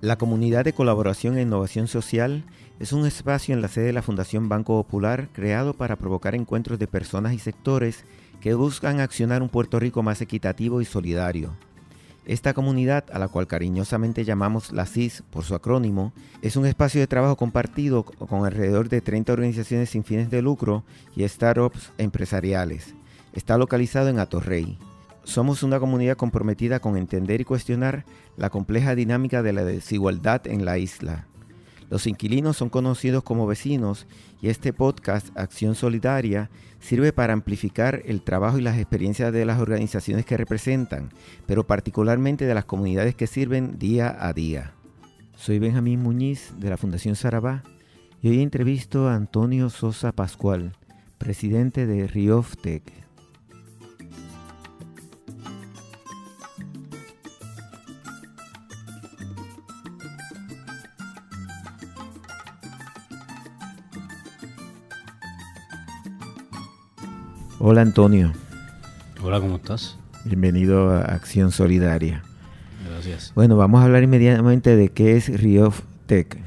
La comunidad de colaboración e innovación social es un espacio en la sede de la Fundación Banco Popular creado para provocar encuentros de personas y sectores que buscan accionar un Puerto Rico más equitativo y solidario. Esta comunidad, a la cual cariñosamente llamamos la CIS por su acrónimo, es un espacio de trabajo compartido con alrededor de 30 organizaciones sin fines de lucro y startups empresariales. Está localizado en Atorrey. Somos una comunidad comprometida con entender y cuestionar la compleja dinámica de la desigualdad en la isla. Los inquilinos son conocidos como vecinos y este podcast, Acción Solidaria, sirve para amplificar el trabajo y las experiencias de las organizaciones que representan, pero particularmente de las comunidades que sirven día a día. Soy Benjamín Muñiz de la Fundación Sarabá y hoy entrevisto a Antonio Sosa Pascual, presidente de Rioftec. Hola Antonio. Hola, ¿cómo estás? Bienvenido a Acción Solidaria. Gracias. Bueno, vamos a hablar inmediatamente de qué es Riof Tech.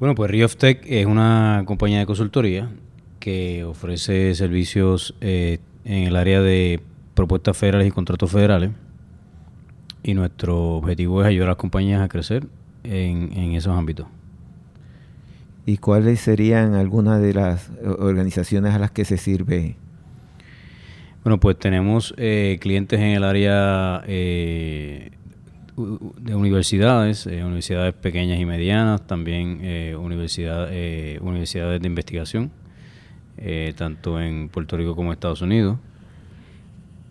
Bueno, pues Riof Tech es una compañía de consultoría que ofrece servicios eh, en el área de propuestas federales y contratos federales. Y nuestro objetivo es ayudar a las compañías a crecer en, en esos ámbitos. ¿Y cuáles serían algunas de las organizaciones a las que se sirve? Bueno, pues tenemos eh, clientes en el área eh, de universidades, eh, universidades pequeñas y medianas, también universidad, universidades de investigación, tanto en Puerto Rico como en Estados Unidos.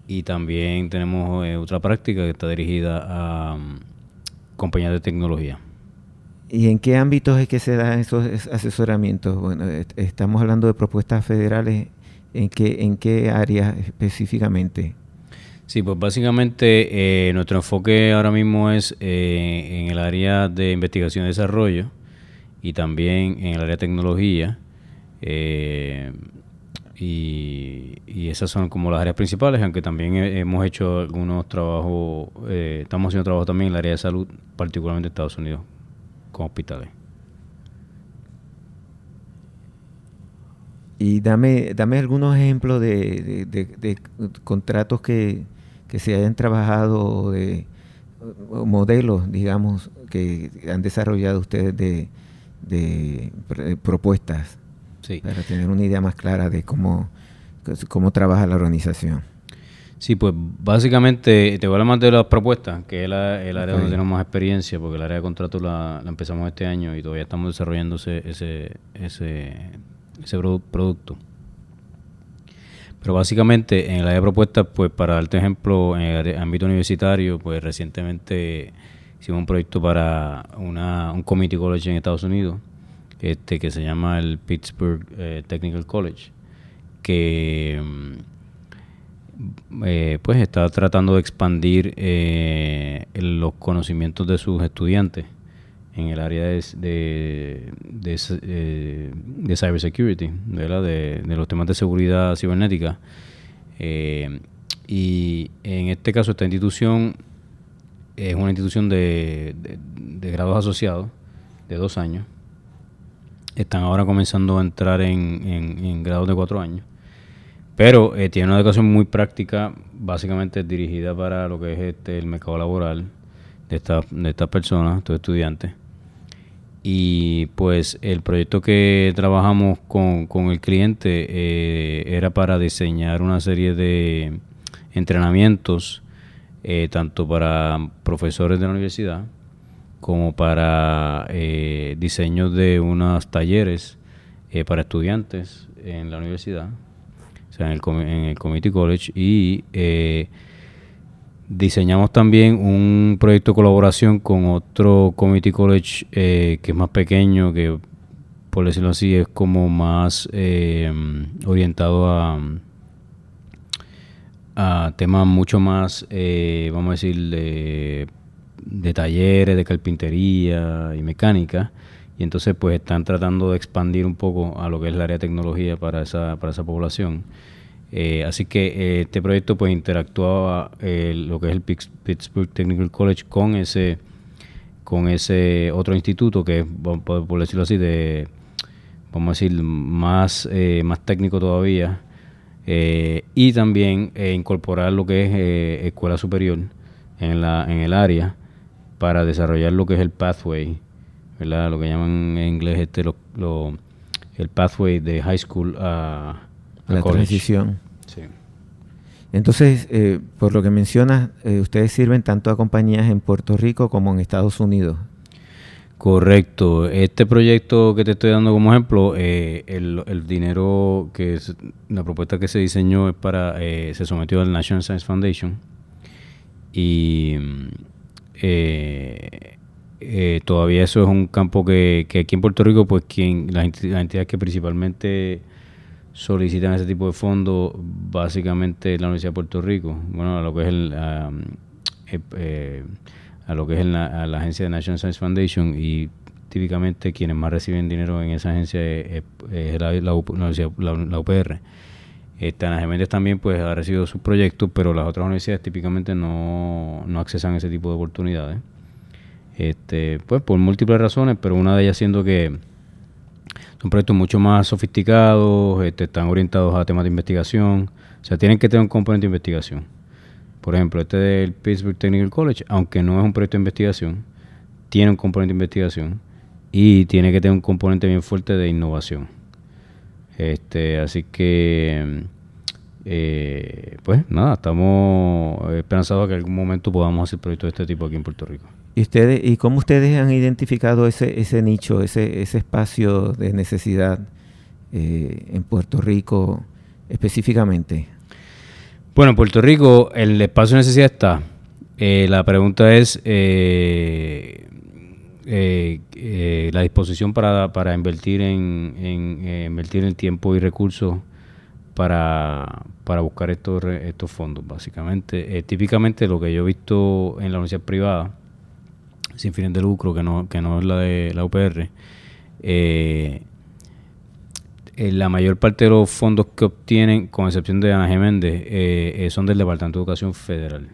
Y también tenemos otra práctica que está dirigida a um, compañías de tecnología. ¿Y en qué ámbitos es que se dan esos asesoramientos? Bueno, estamos hablando de propuestas federales. ¿En qué, en qué áreas específicamente? Sí, pues básicamente eh, nuestro enfoque ahora mismo es eh, en el área de investigación y desarrollo y también en el área de tecnología. Eh, y, esas son como las áreas principales, aunque también hemos hecho algunos trabajos, estamos haciendo trabajo también en el área de salud, particularmente en Estados Unidos con hospitales. Y dame, dame algunos ejemplos de, contratos que, se hayan trabajado, de modelos, digamos, que han desarrollado ustedes de, propuestas, para tener una idea más clara de cómo, cómo trabaja la organización. Sí, pues básicamente te voy a hablar más de las propuestas, que es el área donde tenemos más experiencia, porque el área de contrato la, empezamos este año y todavía estamos desarrollando ese, ese, ese, producto. Pero básicamente en el área de propuestas, pues para darte ejemplo, en el ámbito universitario, pues recientemente hicimos un proyecto para una, un community college en Estados Unidos, este que se llama el Pittsburgh eh, Technical College, que mm, eh, pues está tratando de expandir eh, los conocimientos de sus estudiantes en el área de, de, de, eh, cybersecurity, De, los temas de seguridad cibernética. y en este caso esta institución es una institución de, grados asociados de dos años. Están ahora comenzando a entrar en, en grados de cuatro años. Pero eh, tiene una educación muy práctica, básicamente dirigida para lo que es este, el mercado laboral de, esta, de estas personas, estos estudiantes. Y pues el proyecto que trabajamos con, con el cliente eh, era para diseñar una serie de entrenamientos, eh, tanto para profesores de la universidad como para diseños de unos talleres para estudiantes en la universidad en el, en el Community College, y eh, diseñamos también un proyecto de colaboración con otro Community College eh, que es más pequeño, que por decirlo así es como más eh, orientado a, a temas mucho más, vamos a decir, de, de talleres, de carpintería y mecánica y entonces pues están tratando de expandir un poco a lo que es el área de tecnología para esa, para esa población. Eh, así que eh, este proyecto pues interactuaba eh, lo que es el Pittsburgh Technical College con ese con ese otro instituto que es, por, decirlo así, de, vamos a decir, más, más técnico todavía, y también incorporar lo que es escuela superior en, la, en el área para desarrollar lo que es el pathway, ¿verdad? lo que llaman en inglés este, lo, el pathway de high school a, la transición. Sí. Entonces, eh, por lo que mencionas, eh, ustedes sirven tanto a compañías en Puerto Rico como en Estados Unidos. Correcto. Este proyecto que te estoy dando como ejemplo, eh, el, dinero que es, la propuesta que se diseñó es para, se sometió al National Science Foundation y todavía eso es un campo que, que, aquí en Puerto Rico, pues quien las entidades que principalmente solicitan ese tipo de fondos básicamente la Universidad de Puerto Rico, bueno, a lo que es el, eh, eh, a lo que es la, agencia de National Science Foundation y típicamente quienes más reciben dinero en esa agencia es, la, la, UPR. Esta, Ana Geméndez también pues ha recibido sus proyectos, pero las otras universidades típicamente no, no accesan a ese tipo de oportunidades. Este, pues por múltiples razones, pero una de ellas siendo que son proyectos mucho más sofisticados, este, están orientados a temas de investigación, o sea, tienen que tener un componente de investigación. Por ejemplo, este del Pittsburgh Technical College, aunque no es un proyecto de investigación, tiene un componente de investigación y tiene que tener un componente bien fuerte de innovación. Este, así que, eh, pues nada, estamos esperanzados a que en algún momento podamos hacer proyectos de este tipo aquí en Puerto Rico. ¿Y, ustedes, ¿Y cómo ustedes han identificado ese, ese nicho, ese, ese espacio de necesidad eh, en Puerto Rico específicamente? Bueno, en Puerto Rico el espacio de necesidad está. Eh, la pregunta es eh, la disposición para, para invertir en, en invertir en tiempo y recursos para, para buscar estos, estos fondos, básicamente. típicamente lo que yo he visto en la universidad privada sin fines de lucro, que no, que no es la de la UPR, eh, eh, la mayor parte de los fondos que obtienen, con excepción de Ana Geméndez, eh, son del Departamento de Educación Federal,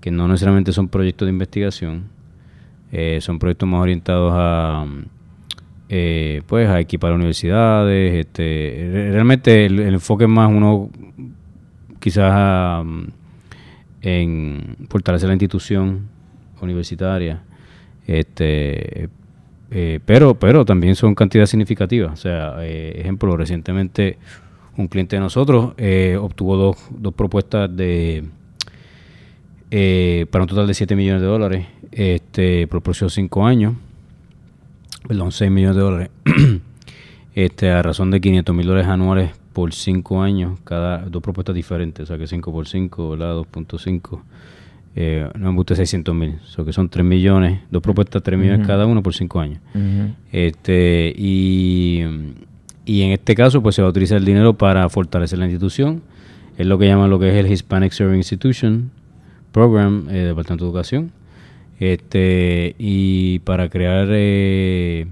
que no necesariamente son proyectos de investigación, son proyectos más orientados a pues a equipar universidades, este, realmente el, enfoque es más uno quizás en fortalecer la institución universitaria. Este, eh, pero, pero también son cantidades significativas. O sea, eh, ejemplo, recientemente un cliente de nosotros eh, obtuvo dos, dos propuestas de para un total de 7 millones de dólares este, por el próximo 5 años. Perdón, 6 millones de dólares. este, a razón de 500 mil dólares anuales por 5 años, cada dos propuestas diferentes, o sea que 5 por 5, 2.5 eh, no me 600 mil, so que son 3 millones, dos propuestas, 3 millones cada uno por 5 años. este y, y en este caso, pues se va a utilizar el dinero para fortalecer la institución. Es lo que llaman lo que es el Hispanic Serving Institution Program eh, Departamento de Educación. Este, y para crear eh,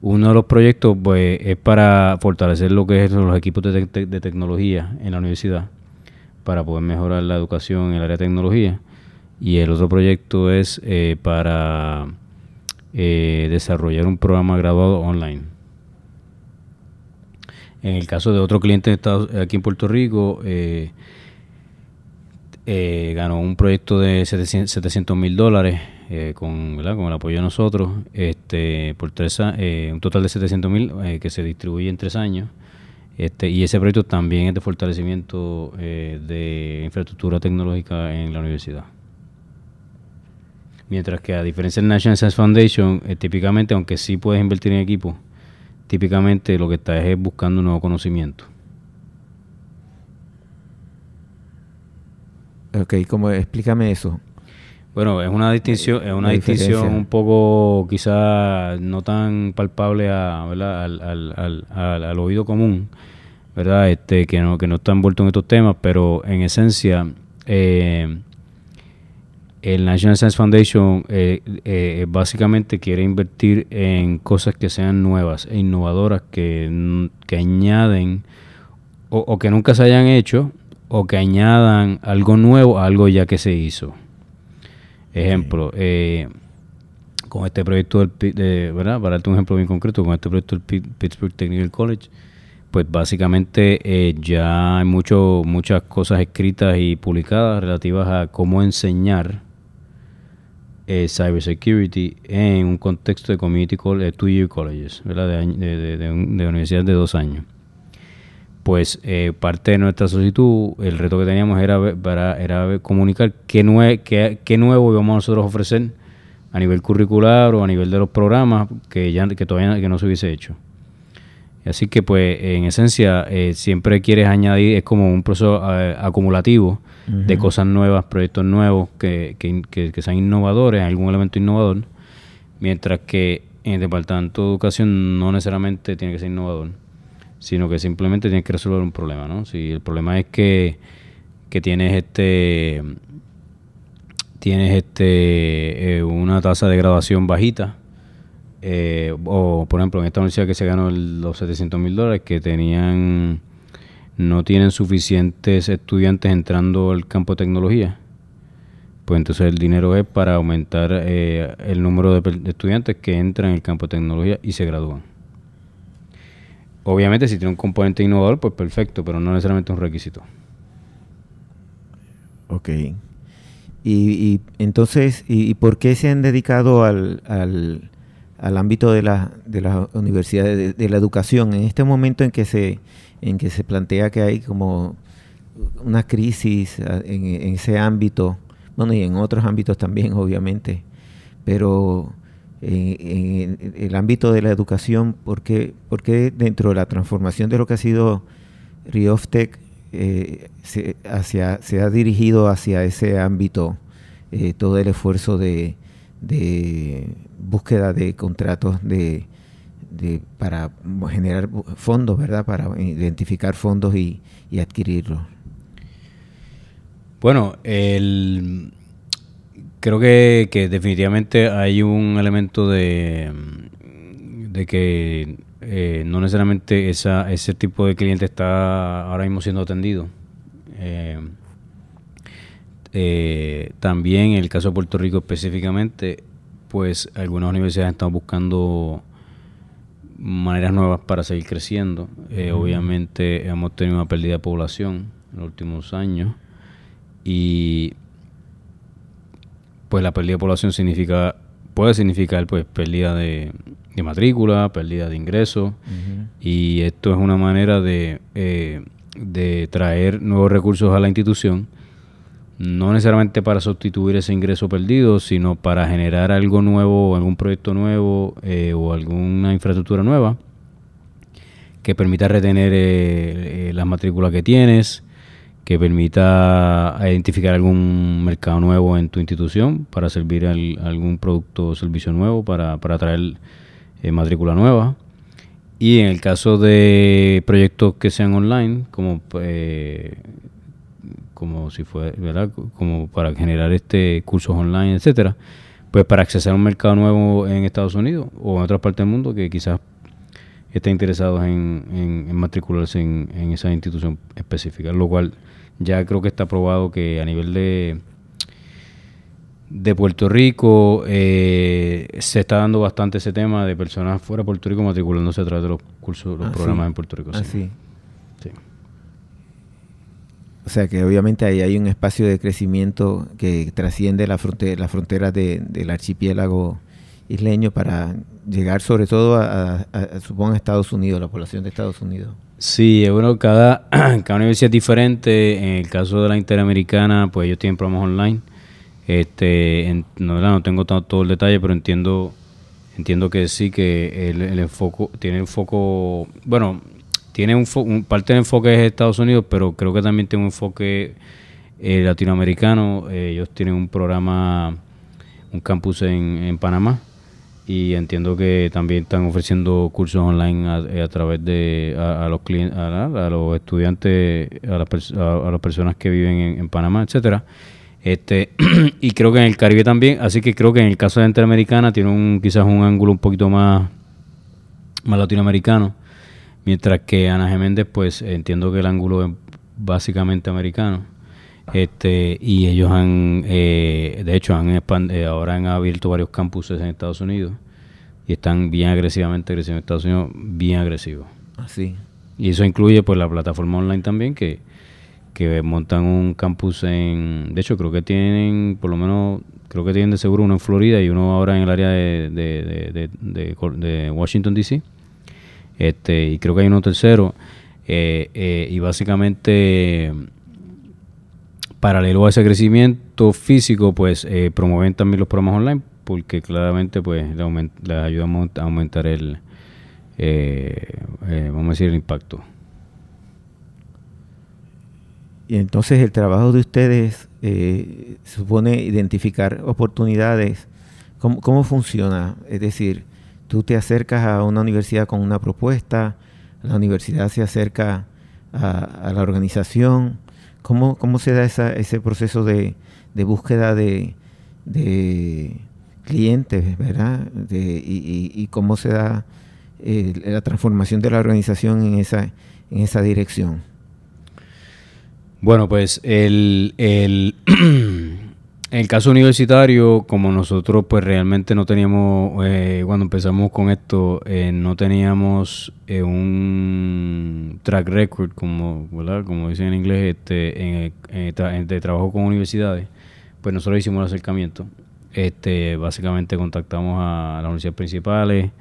uno de los proyectos, pues es para fortalecer lo que es los equipos de, de tecnología en la universidad, para poder mejorar la educación en el área de tecnología y el otro proyecto es eh, para eh, desarrollar un programa graduado online. En el caso de otro cliente aquí en Puerto Rico, eh, ganó un proyecto de 700 mil dólares con, con el apoyo de nosotros, este, por tres, un total de 700 mil que se distribuye en tres años. Este, y ese proyecto también es de fortalecimiento de infraestructura tecnológica en la universidad. Mientras que a diferencia del National Science Foundation, eh, típicamente, aunque sí puedes invertir en equipo, típicamente lo que estás es buscando un nuevo conocimiento. Ok, ¿cómo, explícame eso. Bueno, es una distinción, es una distinción un poco quizá no tan palpable a, al, al, al, al, oído común, ¿verdad? Este, que no, que no está envuelto en estos temas, pero en esencia, eh, el National Science Foundation eh, eh, básicamente quiere invertir en cosas que sean nuevas e innovadoras, que, que añaden o, que nunca se hayan hecho o que añadan algo nuevo a algo ya que se hizo. Ejemplo, eh, con este proyecto del, de, ¿verdad? Para darte un ejemplo bien concreto, con este proyecto del Pittsburgh Technical College, pues básicamente eh, ya hay mucho, muchas cosas escritas y publicadas relativas a cómo enseñar eh, cybersecurity en un contexto de community college, two-year colleges, ¿verdad? De, de, universidades de dos años. Pues eh, parte de nuestra solicitud, el reto que teníamos era, para, comunicar qué, nue qué, nuevo íbamos a nosotros ofrecer a nivel curricular o a nivel de los programas que ya que todavía que no se hubiese hecho. Así que pues en esencia eh, siempre quieres añadir, es como un proceso eh, acumulativo de cosas nuevas, proyectos nuevos que, que, sean innovadores, algún elemento innovador, mientras que en el Departamento de Educación no necesariamente tiene que ser innovador, sino que simplemente tienes que resolver un problema, ¿no? Si el problema es que, que tienes este tienes este eh, una tasa de graduación bajita, eh, o por ejemplo en esta universidad que se ganó los 700 mil dólares, que tenían no tienen suficientes estudiantes entrando al campo de tecnología, pues entonces el dinero es para aumentar eh, el número de, estudiantes que entran en el campo de tecnología y se gradúan. Obviamente si tiene un componente innovador, pues perfecto, pero no necesariamente un requisito. Ok. Y, entonces, y, por qué se han dedicado al, ámbito de la, de la universidad, de, la educación, en este momento en que se, en que se plantea que hay como una crisis ah, en, ese ámbito, bueno, y en otros ámbitos también, obviamente, pero en, el ámbito de la educación, ¿por qué, ¿por qué dentro de la transformación de lo que ha sido Rioftec eh, se, hacia, se ha dirigido hacia ese ámbito eh, todo el esfuerzo de, búsqueda de contratos de, para generar fondos, ¿verdad? Para identificar fondos y, adquirirlos. Bueno, el, creo que, definitivamente hay un elemento de, de que eh, no necesariamente esa, ese tipo de cliente está ahora mismo siendo atendido. Eh, eh, también en el caso de Puerto Rico específicamente, pues algunas universidades están buscando maneras nuevas para seguir creciendo. Obviamente hemos tenido una pérdida de población en los últimos años y pues la pérdida de población significa puede significar pues pérdida de, de matrícula, pérdida de ingresos, y esto es una manera de, eh, de traer nuevos recursos a la institución, no necesariamente para sustituir ese ingreso perdido, sino para generar algo nuevo, algún proyecto nuevo eh, o alguna infraestructura nueva que permita retener eh, las matrículas que tienes, que permita identificar algún mercado nuevo en tu institución para servir algún producto o servicio nuevo, para, para traer eh, matrícula nueva. Y en el caso de proyectos que sean online, como eh, como si fue, ¿verdad? Como para generar este cursos online, etcétera, pues para acceder a un mercado nuevo en Estados Unidos o en otras partes del mundo que quizás estén interesados en, en, matricularse en, en, esa institución específica, lo cual ya creo que está probado que a nivel de de Puerto Rico eh, se está dando bastante ese tema de personas fuera de Puerto Rico matriculándose a través de los cursos, los ah, programas en Puerto Rico. Ah, sí. sí. O sea que obviamente ahí hay un espacio de crecimiento que trasciende la frontera, las fronteras del archipiélago isleño para llegar sobre todo a, supongo, Estados Unidos, la población de Estados Unidos. Sí, bueno, cada, cada universidad es diferente. En el caso de la Interamericana, pues ellos tienen programas online este, no, no tengo todo, el detalle, pero entiendo entiendo que sí que el, enfoque tiene un foco, bueno, tiene un, parte del enfoque es Estados Unidos, pero creo que también tiene un enfoque eh, latinoamericano. Eh, ellos tienen un programa, un campus en, en Panamá y entiendo que también están ofreciendo cursos online a, eh, través de a, los clientes, a, los estudiantes, a las, a, las personas que viven en, en Panamá, etcétera. Este, y creo que en el Caribe también, así que creo que en el caso de Interamericana tiene un, quizás un ángulo un poquito más, más latinoamericano, mientras que Ana Geméndez, pues entiendo que el ángulo es básicamente americano. Este, y ellos han, eh, de hecho, han eh, ahora han abierto varios campuses en Estados Unidos y están bien agresivamente creciendo en Estados Unidos, bien agresivos. Así. Ah, y eso incluye pues la plataforma online también que, que montan un campus en, de hecho creo que tienen por lo menos creo que tienen de seguro uno en Florida y uno ahora en el área de, de, de, Washington DC este y creo que hay uno tercero eh, eh, y básicamente paralelo a ese crecimiento físico pues eh, promueven también los programas online porque claramente pues les, ayudamos a aumentar el vamos decir el impacto y entonces el trabajo de ustedes supone identificar oportunidades. ¿Cómo, funciona? Es decir, tú te acercas a una universidad con una propuesta, la universidad se acerca a, la organización. ¿Cómo, ¿Cómo, se da ese proceso de, búsqueda de, clientes, verdad? y, cómo se da eh, la transformación de la organización en esa, en esa dirección? Bueno, pues el, el, el caso universitario, como nosotros pues realmente no teníamos, eh, cuando empezamos con esto, eh, no teníamos eh, un track record, como, ¿verdad? como dicen en inglés, este, en, de trabajo con universidades, pues nosotros hicimos el acercamiento. Este, básicamente contactamos a las universidades principales,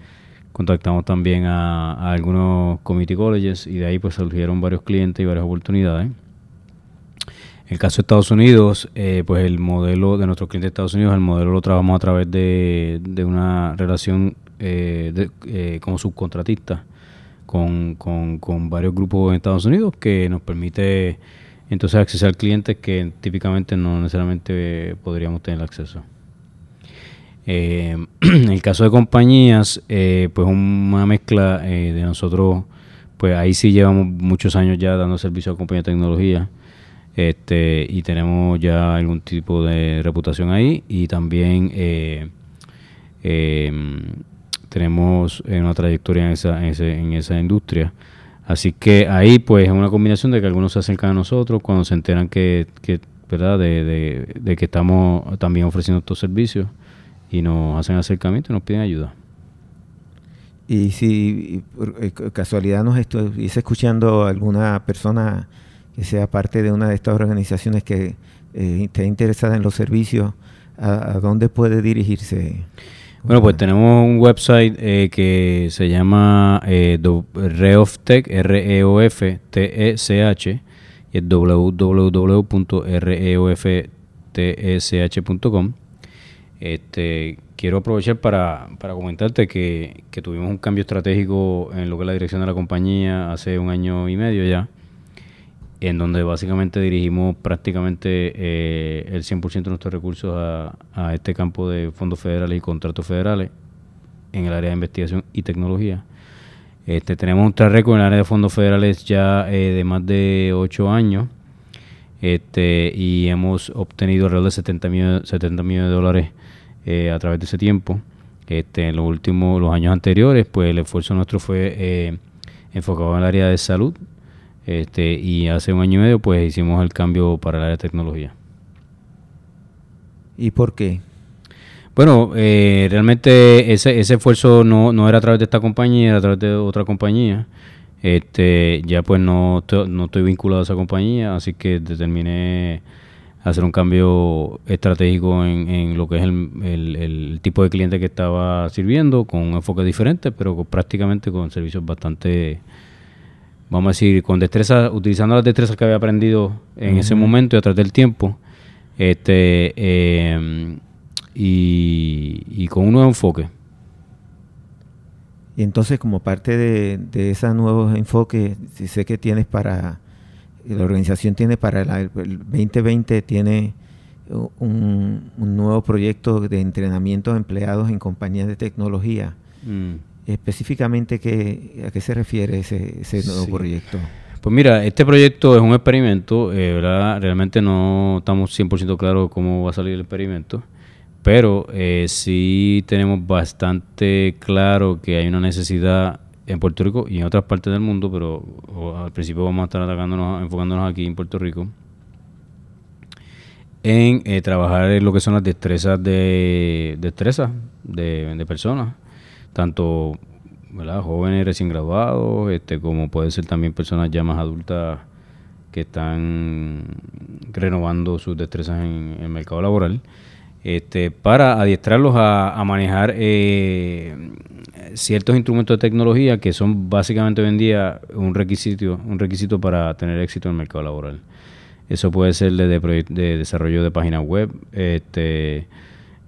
contactamos también a, a algunos community colleges y de ahí pues surgieron varios clientes y varias oportunidades. En el caso de Estados Unidos, eh, pues el modelo de nuestros clientes de Estados Unidos, el modelo lo trabajamos a través de, una relación eh, eh, como subcontratista con, con, varios grupos en Estados Unidos que nos permite entonces acceder a clientes que típicamente no necesariamente podríamos tener acceso. en el caso de compañías, pues una mezcla de nosotros, pues ahí sí llevamos muchos años ya dando servicio a compañías de tecnología este, y tenemos ya algún tipo de reputación ahí y también eh, em, tenemos una trayectoria en esa, en, esa industria. Así que ahí pues es una combinación de que algunos se acercan a nosotros cuando se enteran que, ¿verdad? De, que estamos también ofreciendo estos servicios y nos hacen acercamiento y nos piden ayuda. Y si por eh, casualidad nos estuviese escuchando alguna persona que sea parte de una de estas organizaciones que eh, esté interesada en los servicios, ¿a, dónde puede dirigirse? Bueno, pues tenemos un website eh, que se llama eh, Reoftech, R-E-O-F-T-E-C-H, y es www.reoftsh.com. Este, quiero aprovechar para, para comentarte que, que tuvimos un cambio estratégico en lo que es la dirección de la compañía hace un año y medio ya en donde básicamente dirigimos prácticamente eh, el 100% de nuestros recursos a, este campo de fondos federales y contratos federales en el área de investigación y tecnología. Este, tenemos un track record en el área de fondos federales ya eh, de más de 8 años este, y hemos obtenido alrededor de 70 millones, 70 millones de dólares eh, a través de ese tiempo. Este, en los últimos los años anteriores, pues el esfuerzo nuestro fue enfocado en el área de salud, este, y hace un año y medio pues hicimos el cambio para el área de tecnología. ¿Y por qué? Bueno, eh, realmente ese, ese esfuerzo no, no era a través de esta compañía, era a través de otra compañía. Este, ya pues no, no estoy vinculado a esa compañía, así que determiné hacer un cambio estratégico en, en lo que es el, el, el, tipo de cliente que estaba sirviendo, con un enfoque diferente, pero prácticamente con servicios bastante vamos a decir, con destreza, utilizando las destrezas que había aprendido en ese momento y a través del tiempo, este, em, y, con un nuevo enfoque. Y entonces, como parte de, de ese nuevo enfoque, si sé que tienes para, la organización tiene para el 2020, tiene un, nuevo proyecto de entrenamiento de empleados en compañías de tecnología. Mm específicamente qué, a qué se refiere ese, ese nuevo proyecto. Pues mira, este proyecto es un experimento, eh, ¿verdad? Realmente no estamos 100% claros cómo va a salir el experimento, pero eh, sí tenemos bastante claro que hay una necesidad en Puerto Rico y en otras partes del mundo, pero al principio vamos a estar atacándonos, enfocándonos aquí en Puerto Rico, en eh, trabajar en lo que son las destrezas de destrezas de, de personas, tanto jóvenes recién graduados, este, como puede ser también personas ya más adultas que están renovando sus destrezas en, el mercado laboral, este, para adiestrarlos a, manejar eh, ciertos instrumentos de tecnología que son básicamente hoy en día un requisito, un requisito para tener éxito en el mercado laboral. Eso puede ser de, de desarrollo de páginas web, este,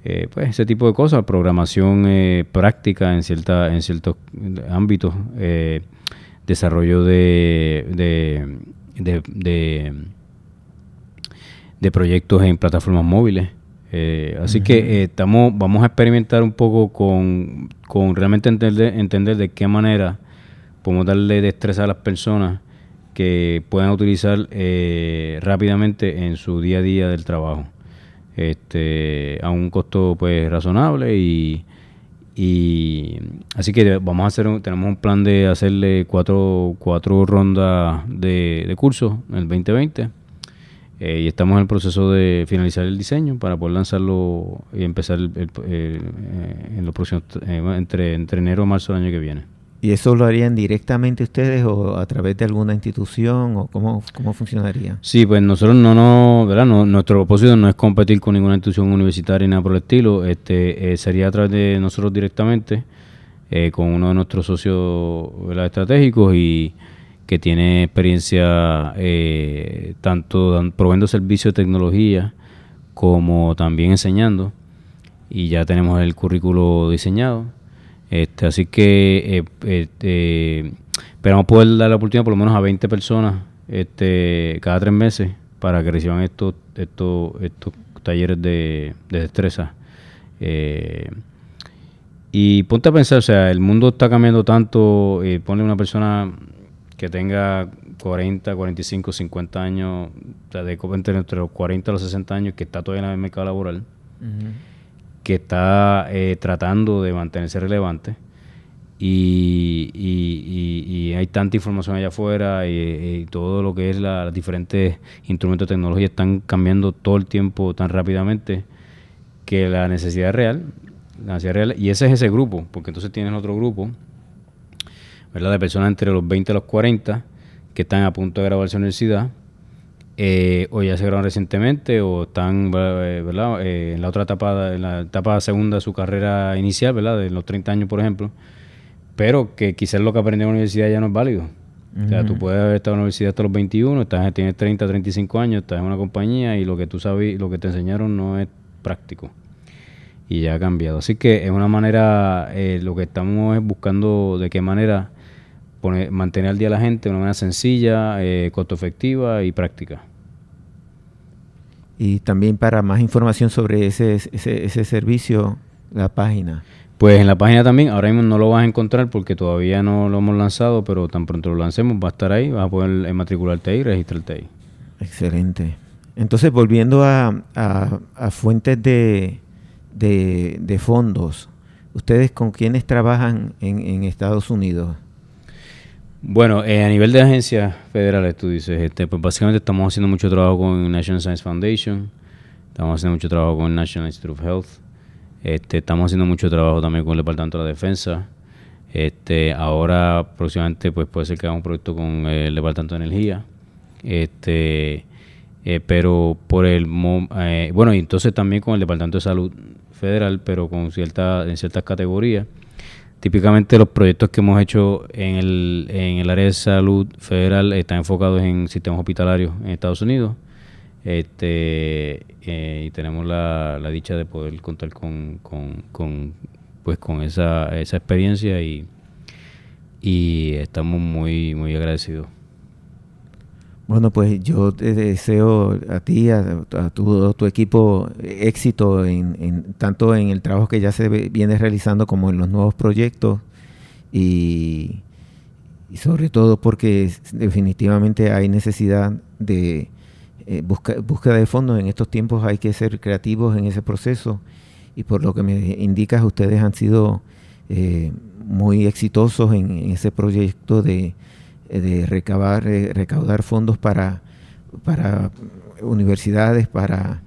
eh, pues ese tipo de cosas, programación eh, práctica en cierta, en ciertos ámbitos, eh, desarrollo de, de, de, proyectos en plataformas móviles. así que estamos, vamos a experimentar un poco con, con realmente entender, entender de qué manera podemos darle destreza a las personas que puedan utilizar eh, rápidamente en su día a día del trabajo este a un costo pues razonable y, y así que vamos a hacer tenemos un plan de hacerle cuatro, cuatro rondas de, de cursos en el 2020 eh, y estamos en el proceso de finalizar el diseño para poder lanzarlo y empezar eh, en los próximos entre, entre enero y marzo del año que viene ¿Y eso lo harían directamente ustedes o a través de alguna institución o cómo, cómo funcionaría? Sí, pues nosotros no, no, ¿verdad? nuestro propósito no es competir con ninguna institución universitaria ni nada por el estilo, este, eh, sería a través de nosotros directamente eh, con uno de nuestros socios estratégicos y que tiene experiencia eh, tanto probando servicios de tecnología como también enseñando y ya tenemos el currículo diseñado este, así que eh, este, esperamos poder dar la oportunidad por lo menos a 20 personas este, cada tres meses para que reciban estos, estos, estos talleres de, destreza. Eh, y ponte a pensar, o sea, el mundo está cambiando tanto, y pone una persona que tenga 40, 45, 50 años, o sea, de entre los 40 y los 60 años, que está todavía en el mercado laboral que está eh, tratando de mantenerse relevante y, hay tanta información allá afuera y, todo lo que es la, los diferentes instrumentos de tecnología están cambiando todo el tiempo tan rápidamente que la necesidad es real, la necesidad real y ese es ese grupo, porque entonces tienes otro grupo. De personas entre los 20 y los 40 que están a punto de graduarse en la universidad eh, o ya se graduaron recientemente o están eh, eh, en la otra etapa, en la etapa segunda de su carrera inicial, ¿verdad? de los 30 años, por ejemplo, pero que quizás lo que aprendí en la universidad ya no es válido. O sea, tú puedes haber estado en la universidad hasta los 21, estás, tienes 30, 35 años, estás en una compañía y lo que tú sabes, lo que te enseñaron no es práctico. Y ya ha cambiado. Así que es una manera, lo que estamos es buscando de qué manera mantener al día a la gente de una manera sencilla, eh, costo efectiva y práctica. Y también para más información sobre ese, ese, ese servicio, la página. Pues en la página también, ahora mismo no lo vas a encontrar porque todavía no lo hemos lanzado, pero tan pronto lo lancemos va a estar ahí, vas a poder matricularte ahí registrarte ahí. Excelente. Entonces, volviendo a, a, fuentes de, de, de, fondos, ¿ustedes con quiénes trabajan en, en Estados Unidos? Bueno, eh, a nivel de agencias federales, tú dices, este, pues básicamente estamos haciendo mucho trabajo con National Science Foundation, estamos haciendo mucho trabajo con National Institute of Health, este, estamos haciendo mucho trabajo también con el Departamento de la Defensa, este, ahora próximamente pues puede ser que haga un proyecto con el Departamento de Energía, este, eh, pero por el eh, bueno y entonces también con el Departamento de Salud Federal, pero con cierta en ciertas categorías Típicamente los proyectos que hemos hecho en el, en el área de salud federal están enfocados en sistemas hospitalarios en Estados Unidos. Este, eh, y tenemos la, dicha de poder contar con, con, pues con esa, esa experiencia y, y estamos muy, muy agradecidos. Bueno, pues yo te deseo a ti, a, a tu, tu, equipo, éxito en, tanto en el trabajo que ya se viene realizando como en los nuevos proyectos y, sobre todo porque definitivamente hay necesidad de eh, búsqueda de fondos. En estos tiempos hay que ser creativos en ese proceso y por lo que me indicas, ustedes han sido eh, muy exitosos en ese proyecto de de recabar, eh, recaudar fondos para, para universidades, para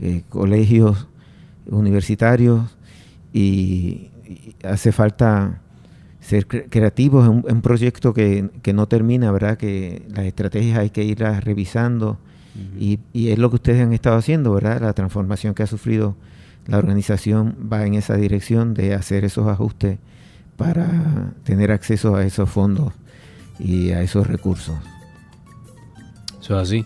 eh, colegios universitarios y, hace falta ser creativos en un, proyecto que, no termina, ¿verdad? Que las estrategias hay que irlas revisando y, es lo que ustedes han estado haciendo, ¿verdad? La transformación que ha sufrido la organización va en esa dirección de hacer esos ajustes para tener acceso a esos fondos y a esos recursos. Eso es así.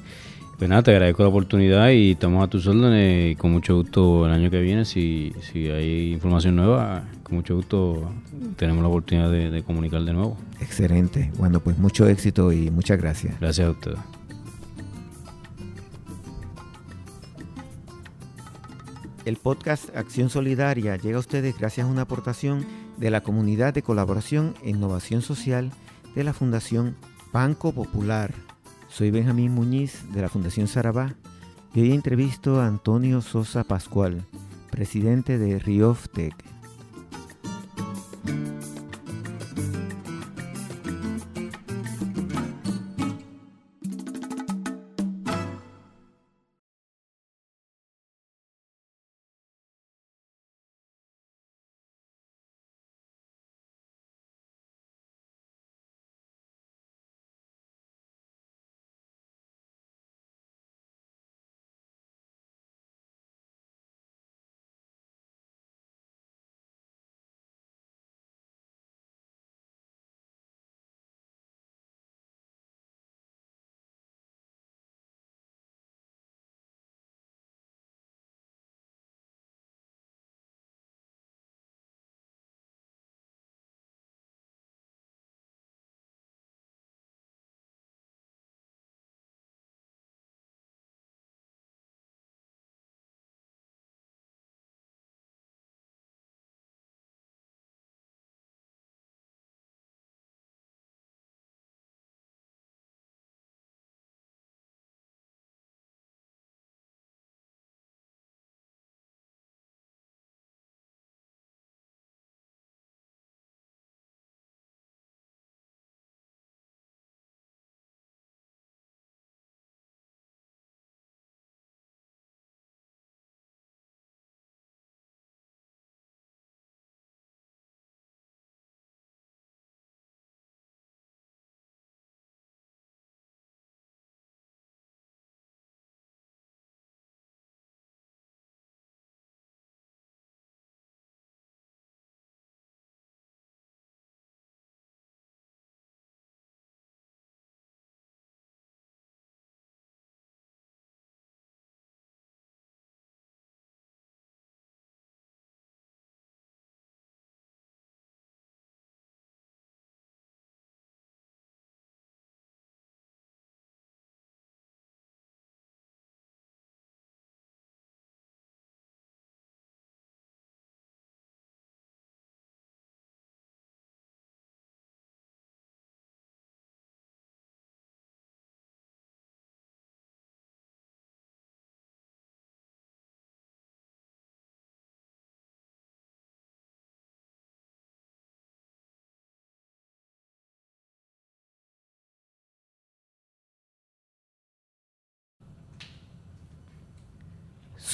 Pues nada, te agradezco la oportunidad y estamos a tus órdenes y con mucho gusto el año que viene, si, si hay información nueva, con mucho gusto tenemos la oportunidad de, de comunicar de nuevo. Excelente. Bueno, pues mucho éxito y muchas gracias. Gracias a ustedes. El podcast Acción Solidaria llega a ustedes gracias a una aportación de la Comunidad de Colaboración e Innovación Social de la Fundación Banco Popular. Soy Benjamín Muñiz de la Fundación Sarabá y hoy entrevisto a Antonio Sosa Pascual, presidente de Rioftec.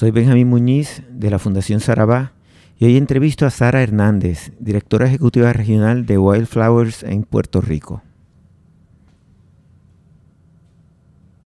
Soy Benjamín Muñiz de la Fundación Sarabá y hoy entrevisto a Sara Hernández, directora ejecutiva regional de Wildflowers en Puerto Rico.